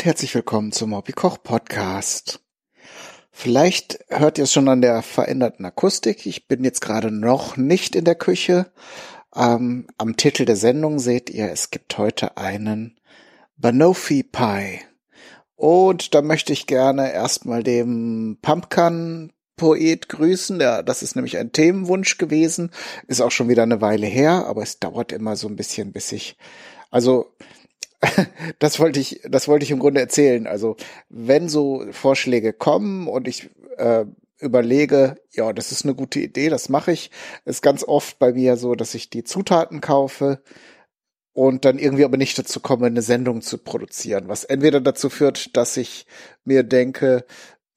Und herzlich willkommen zum Hobby Koch Podcast. Vielleicht hört ihr es schon an der veränderten Akustik. Ich bin jetzt gerade noch nicht in der Küche. Ähm, am Titel der Sendung seht ihr, es gibt heute einen Banoffee Pie. Und da möchte ich gerne erstmal dem Pumpkin Poet grüßen. Der, das ist nämlich ein Themenwunsch gewesen. Ist auch schon wieder eine Weile her, aber es dauert immer so ein bisschen, bis ich, also, das wollte ich, das wollte ich im Grunde erzählen. Also, wenn so Vorschläge kommen und ich äh, überlege, ja, das ist eine gute Idee, das mache ich, ist ganz oft bei mir so, dass ich die Zutaten kaufe und dann irgendwie aber nicht dazu komme, eine Sendung zu produzieren, was entweder dazu führt, dass ich mir denke,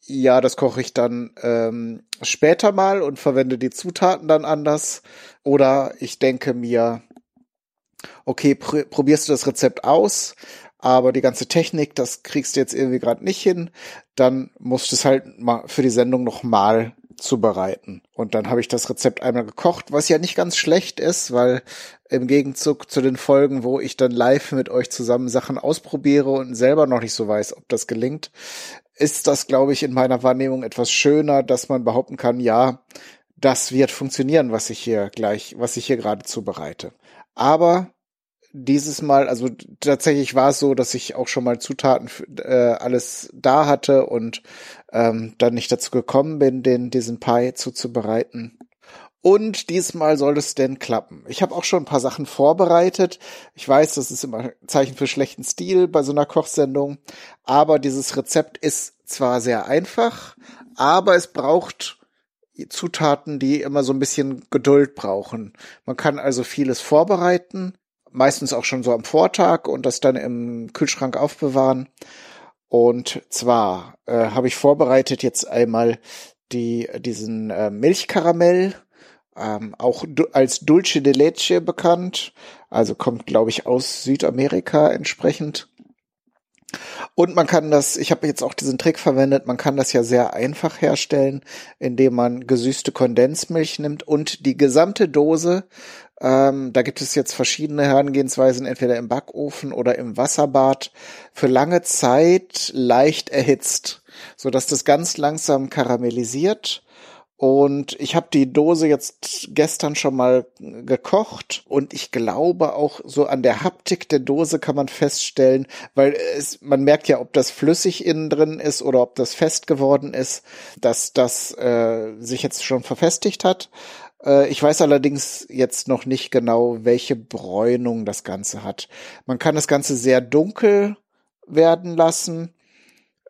ja, das koche ich dann ähm, später mal und verwende die Zutaten dann anders. Oder ich denke mir, okay, pr probierst du das Rezept aus, aber die ganze Technik, das kriegst du jetzt irgendwie gerade nicht hin, dann musst du es halt mal für die Sendung noch mal zubereiten. Und dann habe ich das Rezept einmal gekocht, was ja nicht ganz schlecht ist, weil im Gegenzug zu den Folgen, wo ich dann live mit euch zusammen Sachen ausprobiere und selber noch nicht so weiß, ob das gelingt, ist das, glaube ich, in meiner Wahrnehmung etwas schöner, dass man behaupten kann, ja, das wird funktionieren, was ich hier gleich, was ich hier gerade zubereite. Aber dieses Mal, also tatsächlich war es so, dass ich auch schon mal Zutaten äh, alles da hatte und ähm, dann nicht dazu gekommen bin, den diesen Pie zuzubereiten. Und diesmal soll es denn klappen. Ich habe auch schon ein paar Sachen vorbereitet. Ich weiß, das ist immer ein Zeichen für schlechten Stil bei so einer Kochsendung. Aber dieses Rezept ist zwar sehr einfach, aber es braucht Zutaten, die immer so ein bisschen Geduld brauchen. Man kann also vieles vorbereiten, meistens auch schon so am Vortag und das dann im Kühlschrank aufbewahren. Und zwar äh, habe ich vorbereitet jetzt einmal die diesen äh, Milchkaramell ähm, auch als Dulce de Leche bekannt, also kommt, glaube ich, aus Südamerika entsprechend. Und man kann das, ich habe jetzt auch diesen Trick verwendet, man kann das ja sehr einfach herstellen, indem man gesüßte Kondensmilch nimmt und die gesamte Dose, ähm, da gibt es jetzt verschiedene Herangehensweisen, entweder im Backofen oder im Wasserbad, für lange Zeit leicht erhitzt, so dass das ganz langsam karamellisiert und ich habe die Dose jetzt gestern schon mal gekocht und ich glaube auch so an der Haptik der Dose kann man feststellen, weil es, man merkt ja, ob das flüssig innen drin ist oder ob das fest geworden ist, dass das äh, sich jetzt schon verfestigt hat. Äh, ich weiß allerdings jetzt noch nicht genau, welche Bräunung das Ganze hat. Man kann das Ganze sehr dunkel werden lassen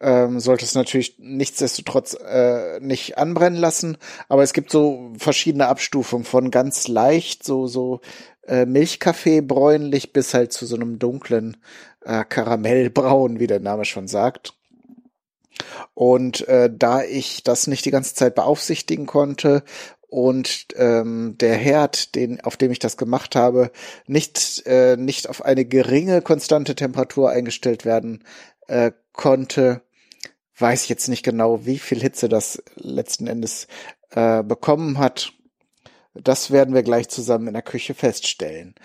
ähm, sollte es natürlich nichtsdestotrotz äh, nicht anbrennen lassen. Aber es gibt so verschiedene Abstufungen von ganz leicht, so, so äh, Milchkaffee bräunlich bis halt zu so einem dunklen äh, Karamellbraun, wie der Name schon sagt. Und äh, da ich das nicht die ganze Zeit beaufsichtigen konnte und ähm, der Herd, den auf dem ich das gemacht habe, nicht äh, nicht auf eine geringe konstante Temperatur eingestellt werden äh, konnte, weiß jetzt nicht genau, wie viel Hitze das letzten Endes äh, bekommen hat. Das werden wir gleich zusammen in der Küche feststellen.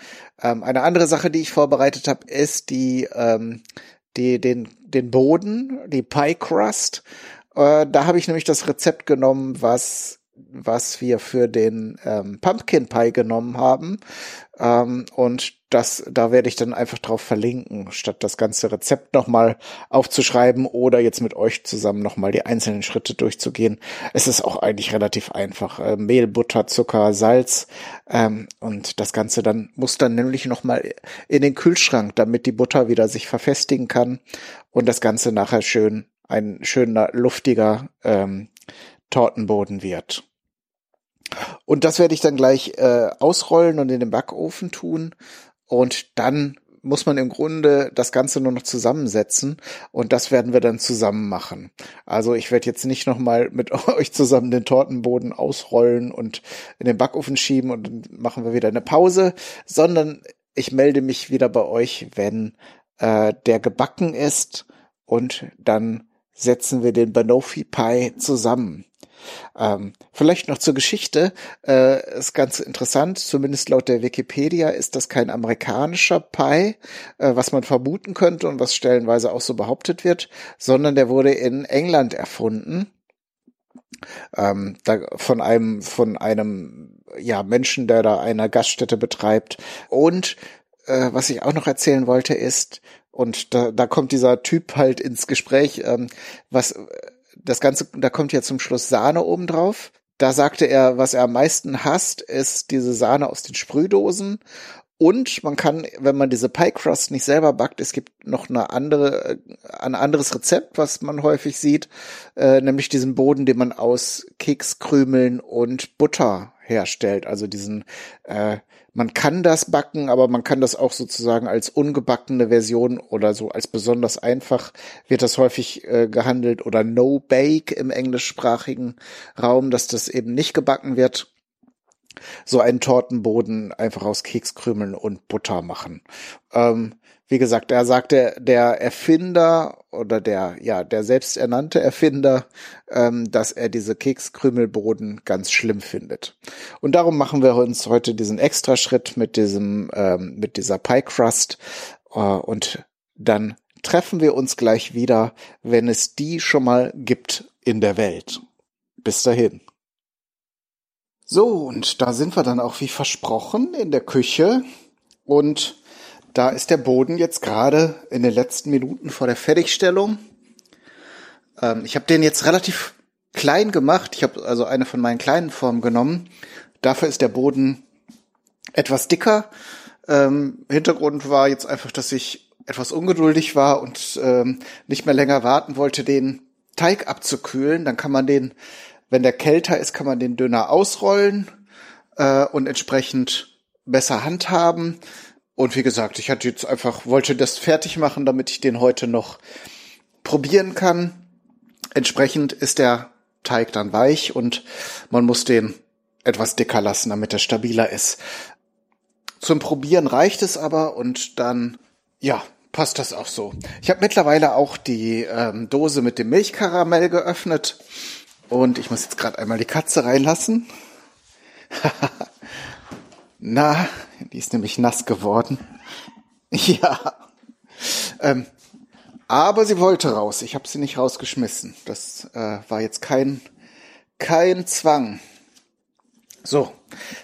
Ähm, eine andere Sache, die ich vorbereitet habe, ist die, ähm, die den den Boden, die Pie Crust. Äh, da habe ich nämlich das Rezept genommen, was was wir für den ähm, Pumpkin Pie genommen haben. Ähm, und das, da werde ich dann einfach drauf verlinken, statt das ganze Rezept nochmal aufzuschreiben oder jetzt mit euch zusammen nochmal die einzelnen Schritte durchzugehen. Es ist auch eigentlich relativ einfach. Äh, Mehl, Butter, Zucker, Salz ähm, und das Ganze dann muss dann nämlich nochmal in den Kühlschrank, damit die Butter wieder sich verfestigen kann und das Ganze nachher schön ein schöner, luftiger ähm, Tortenboden wird. Und das werde ich dann gleich äh, ausrollen und in den Backofen tun. Und dann muss man im Grunde das Ganze nur noch zusammensetzen und das werden wir dann zusammen machen. Also ich werde jetzt nicht nochmal mit euch zusammen den Tortenboden ausrollen und in den Backofen schieben und dann machen wir wieder eine Pause, sondern ich melde mich wieder bei euch, wenn äh, der gebacken ist und dann setzen wir den Banoffee Pie zusammen. Ähm, vielleicht noch zur Geschichte. Äh, ist ganz interessant, zumindest laut der Wikipedia ist das kein amerikanischer Pie, äh, was man vermuten könnte und was stellenweise auch so behauptet wird, sondern der wurde in England erfunden. Ähm, da, von einem, von einem, ja, Menschen, der da eine Gaststätte betreibt. Und äh, was ich auch noch erzählen wollte, ist, und da, da kommt dieser Typ halt ins Gespräch, ähm, was das Ganze, da kommt ja zum Schluss Sahne oben drauf. Da sagte er, was er am meisten hasst, ist diese Sahne aus den Sprühdosen. Und man kann, wenn man diese Pie Crust nicht selber backt, es gibt noch eine andere, ein anderes Rezept, was man häufig sieht, äh, nämlich diesen Boden, den man aus Kekskrümeln und Butter herstellt. Also diesen äh, man kann das backen, aber man kann das auch sozusagen als ungebackene Version oder so als besonders einfach wird das häufig äh, gehandelt oder No Bake im englischsprachigen Raum, dass das eben nicht gebacken wird. So einen Tortenboden einfach aus Kekskrümeln und Butter machen. Ähm, wie gesagt, er sagte, der Erfinder oder der, ja, der selbsternannte Erfinder, ähm, dass er diese Kekskrümelboden ganz schlimm findet. Und darum machen wir uns heute diesen Extraschritt mit diesem, ähm, mit dieser Pie Crust äh, und dann treffen wir uns gleich wieder, wenn es die schon mal gibt in der Welt. Bis dahin. So, und da sind wir dann auch wie versprochen in der Küche und da ist der Boden jetzt gerade in den letzten Minuten vor der Fertigstellung. Ähm, ich habe den jetzt relativ klein gemacht. Ich habe also eine von meinen kleinen Formen genommen. Dafür ist der Boden etwas dicker. Ähm, Hintergrund war jetzt einfach, dass ich etwas ungeduldig war und ähm, nicht mehr länger warten wollte, den Teig abzukühlen. Dann kann man den, wenn der kälter ist, kann man den dünner ausrollen äh, und entsprechend besser handhaben. Und wie gesagt, ich hatte jetzt einfach, wollte das fertig machen, damit ich den heute noch probieren kann. Entsprechend ist der Teig dann weich und man muss den etwas dicker lassen, damit er stabiler ist. Zum Probieren reicht es aber und dann, ja, passt das auch so. Ich habe mittlerweile auch die ähm, Dose mit dem Milchkaramell geöffnet und ich muss jetzt gerade einmal die Katze reinlassen. Na, die ist nämlich nass geworden. Ja. Ähm, aber sie wollte raus. Ich habe sie nicht rausgeschmissen. Das äh, war jetzt kein, kein Zwang. So,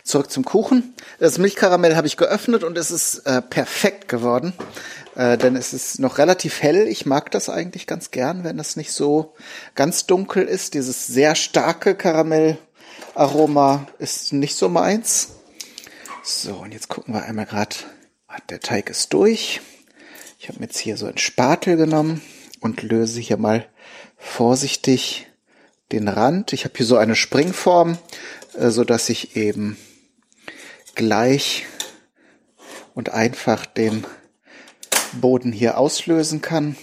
zurück zum Kuchen. Das Milchkaramell habe ich geöffnet und es ist äh, perfekt geworden, äh, denn es ist noch relativ hell. Ich mag das eigentlich ganz gern, wenn das nicht so ganz dunkel ist. Dieses sehr starke Karamellaroma ist nicht so meins. So, und jetzt gucken wir einmal gerade, der Teig ist durch. Ich habe jetzt hier so einen Spatel genommen und löse hier mal vorsichtig den Rand. Ich habe hier so eine Springform, äh, so dass ich eben gleich und einfach den Boden hier auslösen kann.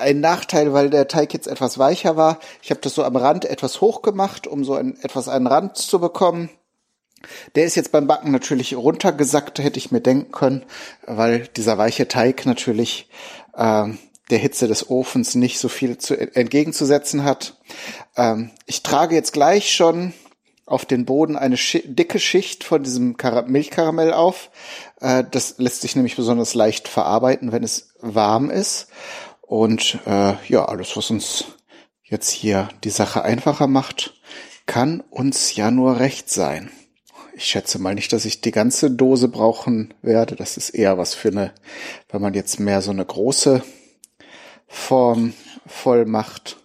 Ein Nachteil, weil der Teig jetzt etwas weicher war. Ich habe das so am Rand etwas hoch gemacht, um so ein, etwas einen Rand zu bekommen. Der ist jetzt beim Backen natürlich runtergesackt, hätte ich mir denken können, weil dieser weiche Teig natürlich äh, der Hitze des Ofens nicht so viel zu, entgegenzusetzen hat. Ähm, ich trage jetzt gleich schon auf den Boden eine Schi dicke Schicht von diesem Kar Milchkaramell auf. Äh, das lässt sich nämlich besonders leicht verarbeiten, wenn es warm ist. Und äh, ja, alles, was uns jetzt hier die Sache einfacher macht, kann uns ja nur recht sein. Ich schätze mal nicht, dass ich die ganze Dose brauchen werde. Das ist eher was für eine, wenn man jetzt mehr so eine große Form voll macht.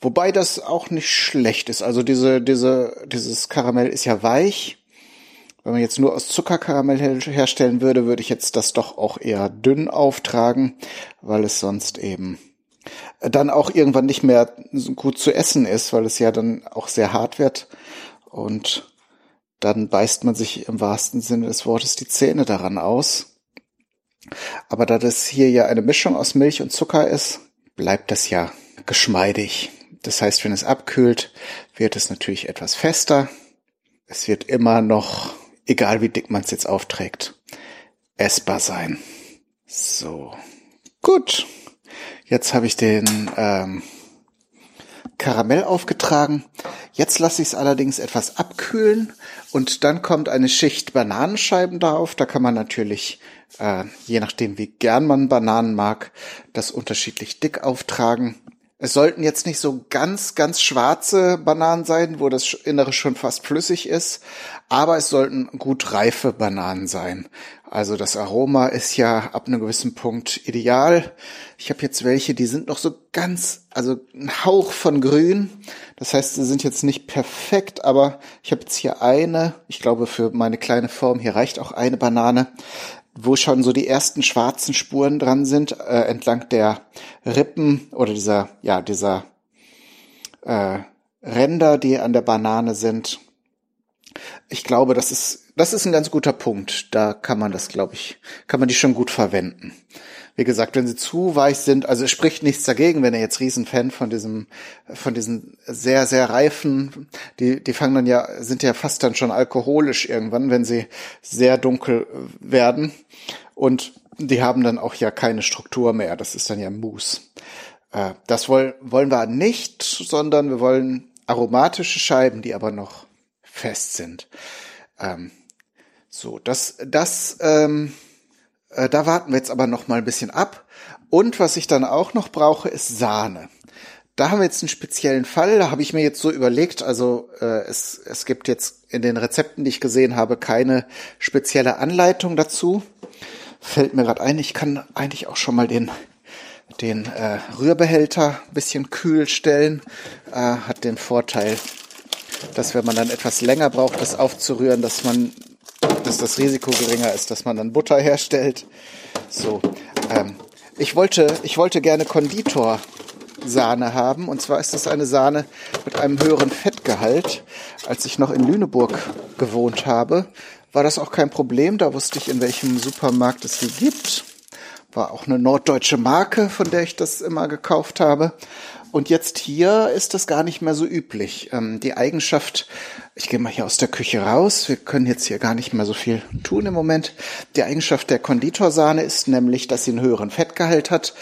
Wobei das auch nicht schlecht ist. Also diese, diese, dieses Karamell ist ja weich wenn man jetzt nur aus Zuckerkaramell herstellen würde, würde ich jetzt das doch auch eher dünn auftragen, weil es sonst eben dann auch irgendwann nicht mehr gut zu essen ist, weil es ja dann auch sehr hart wird und dann beißt man sich im wahrsten Sinne des Wortes die Zähne daran aus. Aber da das hier ja eine Mischung aus Milch und Zucker ist, bleibt das ja geschmeidig. Das heißt, wenn es abkühlt, wird es natürlich etwas fester. Es wird immer noch egal wie dick man es jetzt aufträgt, essbar sein. So, gut. Jetzt habe ich den ähm, Karamell aufgetragen. Jetzt lasse ich es allerdings etwas abkühlen und dann kommt eine Schicht Bananenscheiben darauf. Da kann man natürlich, äh, je nachdem wie gern man Bananen mag, das unterschiedlich dick auftragen. Es sollten jetzt nicht so ganz, ganz schwarze Bananen sein, wo das Innere schon fast flüssig ist, aber es sollten gut reife Bananen sein. Also das Aroma ist ja ab einem gewissen Punkt ideal. Ich habe jetzt welche, die sind noch so ganz, also ein Hauch von grün. Das heißt, sie sind jetzt nicht perfekt, aber ich habe jetzt hier eine, ich glaube für meine kleine Form, hier reicht auch eine Banane wo schon so die ersten schwarzen Spuren dran sind, äh, entlang der Rippen oder dieser, ja, dieser äh, Ränder, die an der Banane sind. Ich glaube, das ist, das ist ein ganz guter Punkt. Da kann man das, glaube ich, kann man die schon gut verwenden. Wie gesagt, wenn sie zu weich sind, also es spricht nichts dagegen, wenn ihr jetzt Riesenfan von diesem, von diesen sehr, sehr reifen, die, die fangen dann ja, sind ja fast dann schon alkoholisch irgendwann, wenn sie sehr dunkel werden. Und die haben dann auch ja keine Struktur mehr. Das ist dann ja Mousse. Äh, das wollen, wollen wir nicht, sondern wir wollen aromatische Scheiben, die aber noch fest sind. Ähm, so, das, das, ähm, äh, da warten wir jetzt aber noch mal ein bisschen ab. Und was ich dann auch noch brauche, ist Sahne. Da haben wir jetzt einen speziellen Fall, da habe ich mir jetzt so überlegt, also äh, es, es gibt jetzt in den Rezepten, die ich gesehen habe, keine spezielle Anleitung dazu. Fällt mir gerade ein, ich kann eigentlich auch schon mal den, den äh, Rührbehälter ein bisschen kühl stellen. Äh, hat den Vorteil, dass wenn man dann etwas länger braucht, das aufzurühren, dass man dass das Risiko geringer ist, dass man dann Butter herstellt. So, ähm, ich wollte, ich wollte gerne Konditorsahne haben. Und zwar ist das eine Sahne mit einem höheren Fettgehalt. Als ich noch in Lüneburg gewohnt habe, war das auch kein Problem. Da wusste ich, in welchem Supermarkt es sie gibt. War auch eine norddeutsche Marke, von der ich das immer gekauft habe. Und jetzt hier ist das gar nicht mehr so üblich. Ähm, die Eigenschaft, ich gehe mal hier aus der Küche raus, wir können jetzt hier gar nicht mehr so viel tun im Moment. Die Eigenschaft der Konditorsahne ist nämlich, dass sie einen höheren Fettgehalt hat.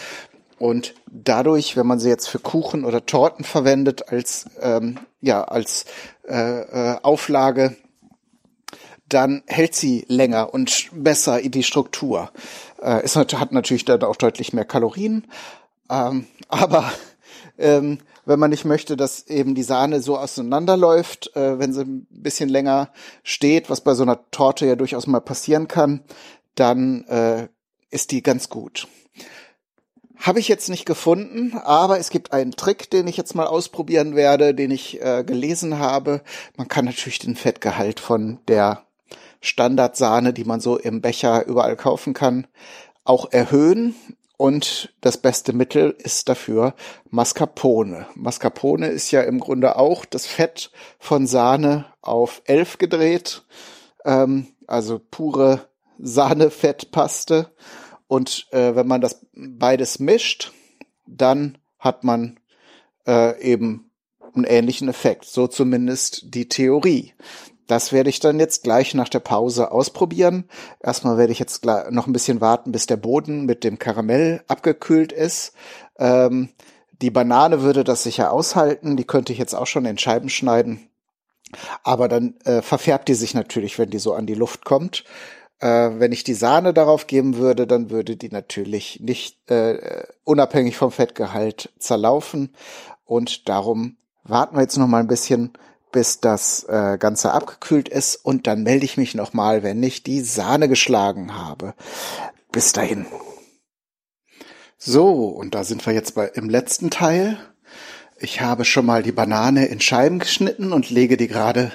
Und dadurch, wenn man sie jetzt für Kuchen oder Torten verwendet als ähm, ja als äh, äh, Auflage, dann hält sie länger und besser in die Struktur. Äh, es hat natürlich dann auch deutlich mehr Kalorien, ähm, aber ähm, wenn man nicht möchte, dass eben die Sahne so auseinanderläuft, äh, wenn sie ein bisschen länger steht, was bei so einer Torte ja durchaus mal passieren kann, dann äh, ist die ganz gut. Habe ich jetzt nicht gefunden, aber es gibt einen Trick, den ich jetzt mal ausprobieren werde, den ich äh, gelesen habe. Man kann natürlich den Fettgehalt von der Standardsahne, die man so im Becher überall kaufen kann, auch erhöhen. Und das beste Mittel ist dafür Mascarpone. Mascarpone ist ja im Grunde auch das Fett von Sahne auf elf gedreht, ähm, also pure Sahnefettpaste. Und äh, wenn man das beides mischt, dann hat man äh, eben einen ähnlichen Effekt. So zumindest die Theorie. Das werde ich dann jetzt gleich nach der Pause ausprobieren. Erstmal werde ich jetzt noch ein bisschen warten, bis der Boden mit dem Karamell abgekühlt ist. Ähm, die Banane würde das sicher aushalten. Die könnte ich jetzt auch schon in Scheiben schneiden. Aber dann äh, verfärbt die sich natürlich, wenn die so an die Luft kommt. Äh, wenn ich die Sahne darauf geben würde, dann würde die natürlich nicht äh, unabhängig vom Fettgehalt zerlaufen. Und darum warten wir jetzt noch mal ein bisschen, bis das äh, Ganze abgekühlt ist und dann melde ich mich nochmal, wenn ich die Sahne geschlagen habe. Bis dahin. So, und da sind wir jetzt bei, im letzten Teil. Ich habe schon mal die Banane in Scheiben geschnitten und lege die gerade,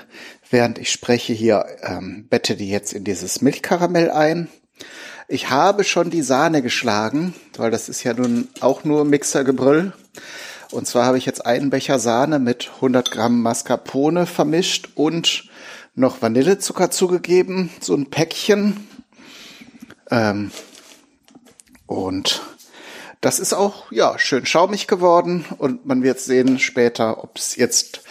während ich spreche, hier, ähm, bette die jetzt in dieses Milchkaramell ein. Ich habe schon die Sahne geschlagen, weil das ist ja nun auch nur Mixergebrüll. Und zwar habe ich jetzt einen Becher Sahne mit 100 Gramm Mascarpone vermischt und noch Vanillezucker zugegeben, so ein Päckchen. Ähm, und das ist auch ja schön schaumig geworden und man wird sehen später, ob es jetzt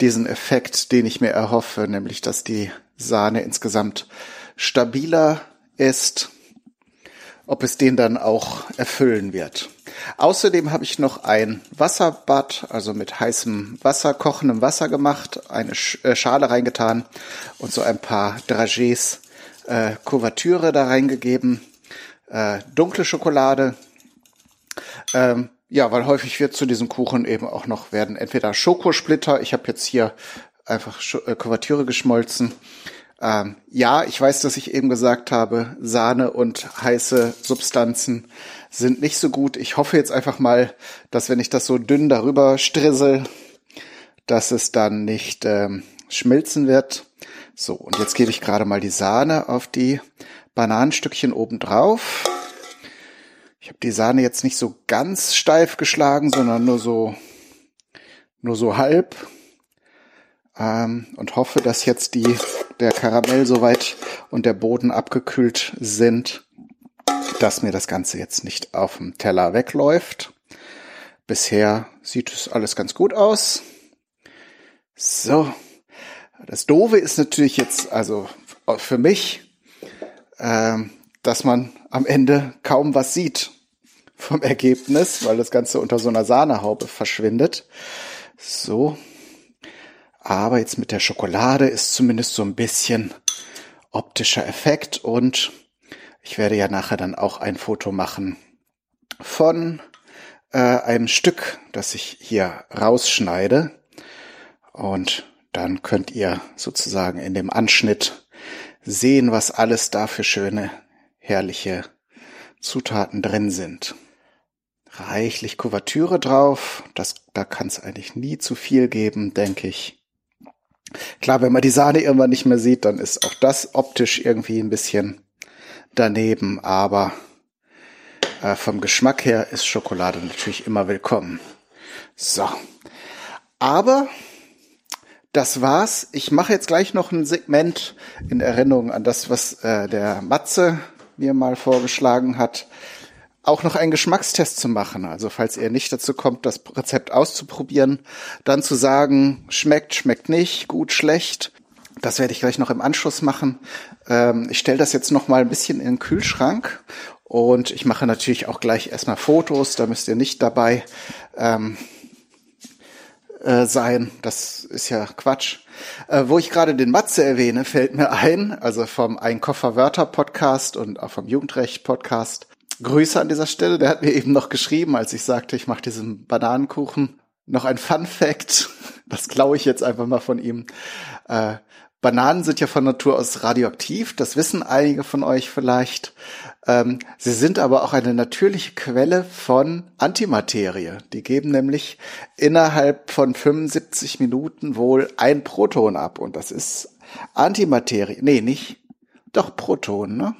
diesen Effekt, den ich mir erhoffe, nämlich dass die Sahne insgesamt stabiler ist, ob es den dann auch erfüllen wird. Außerdem habe ich noch ein Wasserbad, also mit heißem Wasser, kochendem Wasser gemacht, eine äh, Schale reingetan und so ein paar Dragés äh, Kuvertüre da reingegeben, äh, dunkle Schokolade. Ähm, ja, weil häufig wird zu diesem Kuchen eben auch noch werden entweder Schokosplitter, ich habe jetzt hier einfach äh, Kuvertüre geschmolzen. Ähm, ja, ich weiß, dass ich eben gesagt habe, Sahne und heiße Substanzen sind nicht so gut. Ich hoffe jetzt einfach mal, dass wenn ich das so dünn darüber strissel, dass es dann nicht ähm, schmilzen wird. So, und jetzt gebe ich gerade mal die Sahne auf die Bananenstückchen oben drauf. Ich habe die Sahne jetzt nicht so ganz steif geschlagen, sondern nur so, nur so halb. Ähm, und hoffe, dass jetzt die, der Karamell soweit und der Boden abgekühlt sind, dass mir das Ganze jetzt nicht auf dem Teller wegläuft. Bisher sieht es alles ganz gut aus. So. Das Doofe ist natürlich jetzt, also für mich, äh, dass man am Ende kaum was sieht vom Ergebnis, weil das Ganze unter so einer Sahnehaube verschwindet. So. Aber jetzt mit der Schokolade ist zumindest so ein bisschen optischer Effekt und ich werde ja nachher dann auch ein Foto machen von äh, einem Stück, das ich hier rausschneide. Und dann könnt ihr sozusagen in dem Anschnitt sehen, was alles da für schöne, herrliche Zutaten drin sind. Reichlich Kuvertüre drauf. Das, da kann es eigentlich nie zu viel geben, denke ich. Klar, wenn man die Sahne irgendwann nicht mehr sieht, dann ist auch das optisch irgendwie ein bisschen daneben, aber äh, vom Geschmack her ist Schokolade natürlich immer willkommen. So. Aber das war's. Ich mache jetzt gleich noch ein Segment in Erinnerung an das, was äh, der Matze mir mal vorgeschlagen hat, auch noch einen Geschmackstest zu machen. Also falls ihr nicht dazu kommt, das Rezept auszuprobieren, dann zu sagen, schmeckt, schmeckt nicht, gut, schlecht. Das werde ich gleich noch im Anschluss machen. Ähm, ich stelle das jetzt noch mal ein bisschen in den Kühlschrank und ich mache natürlich auch gleich erstmal Fotos. Da müsst ihr nicht dabei ähm, äh, sein. Das ist ja Quatsch. Äh, wo ich gerade den Matze erwähne, fällt mir ein, also vom Ein Koffer Wörter Podcast und auch vom Jugendrecht Podcast. Grüße an dieser Stelle. Der hat mir eben noch geschrieben, als ich sagte, ich mache diesen Bananenkuchen. Noch ein Fun Fact, das klaue ich jetzt einfach mal von ihm. Äh, Bananen sind ja von Natur aus radioaktiv, das wissen einige von euch vielleicht. Ähm, sie sind aber auch eine natürliche Quelle von Antimaterie. Die geben nämlich innerhalb von 75 Minuten wohl ein Proton ab und das ist Antimaterie. Nee, nicht. Doch Proton, ne?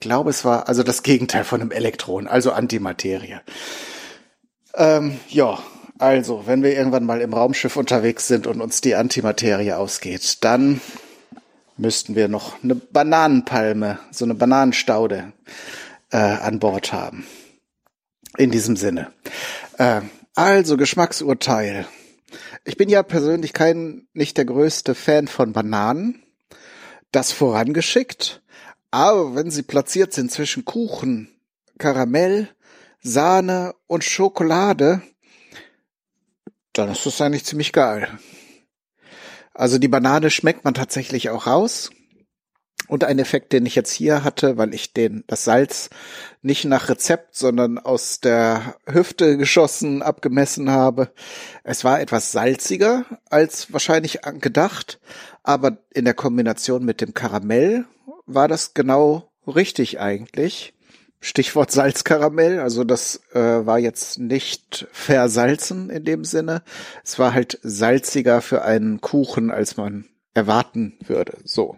Ich glaube, es war also das Gegenteil von einem Elektron, also Antimaterie. Ähm, ja, also, wenn wir irgendwann mal im Raumschiff unterwegs sind und uns die Antimaterie ausgeht, dann müssten wir noch eine Bananenpalme, so eine Bananenstaude äh, an Bord haben. In diesem Sinne. Äh, also Geschmacksurteil. Ich bin ja persönlich kein, nicht der größte Fan von Bananen. Das vorangeschickt. Aber wenn sie platziert sind zwischen Kuchen, Karamell, Sahne und Schokolade, dann ist das eigentlich ziemlich geil. Also die Banane schmeckt man tatsächlich auch raus. Und ein Effekt, den ich jetzt hier hatte, weil ich den, das Salz nicht nach Rezept, sondern aus der Hüfte geschossen, abgemessen habe. Es war etwas salziger als wahrscheinlich gedacht, aber in der Kombination mit dem Karamell war das genau richtig eigentlich. Stichwort Salzkaramell, also das äh, war jetzt nicht versalzen in dem Sinne. Es war halt salziger für einen Kuchen, als man erwarten würde. So.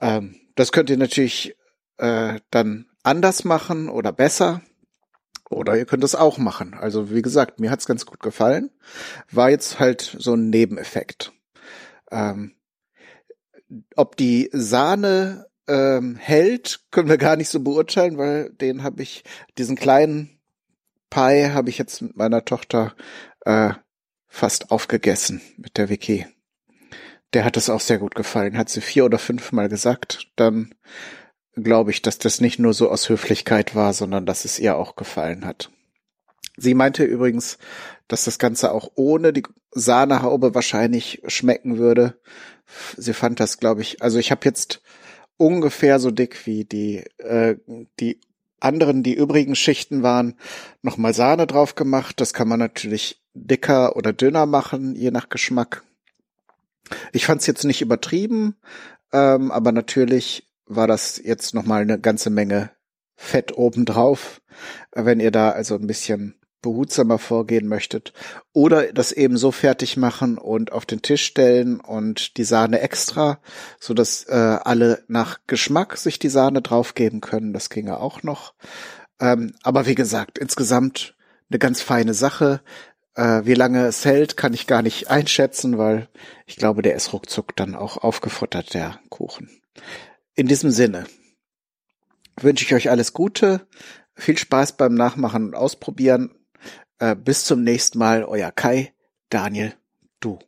Ähm, das könnt ihr natürlich äh, dann anders machen oder besser. Oder ihr könnt es auch machen. Also wie gesagt, mir hat's ganz gut gefallen. War jetzt halt so ein Nebeneffekt. Ähm, ob die Sahne ähm, hält, können wir gar nicht so beurteilen, weil den habe ich, diesen kleinen Pie habe ich jetzt mit meiner Tochter äh, fast aufgegessen mit der Vicky. Der hat es auch sehr gut gefallen, hat sie vier oder fünf Mal gesagt. Dann glaube ich, dass das nicht nur so aus Höflichkeit war, sondern dass es ihr auch gefallen hat. Sie meinte übrigens, dass das Ganze auch ohne die Sahnehaube wahrscheinlich schmecken würde. Sie fand das, glaube ich, also ich habe jetzt ungefähr so dick wie die, äh, die anderen, die übrigen Schichten waren, nochmal Sahne drauf gemacht. Das kann man natürlich dicker oder dünner machen, je nach Geschmack. Ich fand es jetzt nicht übertrieben, ähm, aber natürlich war das jetzt nochmal eine ganze Menge Fett obendrauf. Wenn ihr da also ein bisschen behutsamer vorgehen möchtet oder das eben so fertig machen und auf den Tisch stellen und die Sahne extra, so dass äh, alle nach Geschmack sich die Sahne draufgeben können. Das ginge auch noch. Ähm, aber wie gesagt, insgesamt eine ganz feine Sache. Äh, wie lange es hält, kann ich gar nicht einschätzen, weil ich glaube, der ist ruckzuck dann auch aufgefuttert, der Kuchen. In diesem Sinne wünsche ich euch alles Gute, viel Spaß beim Nachmachen und Ausprobieren. Äh, bis zum nächsten Mal, euer Kai, Daniel, du.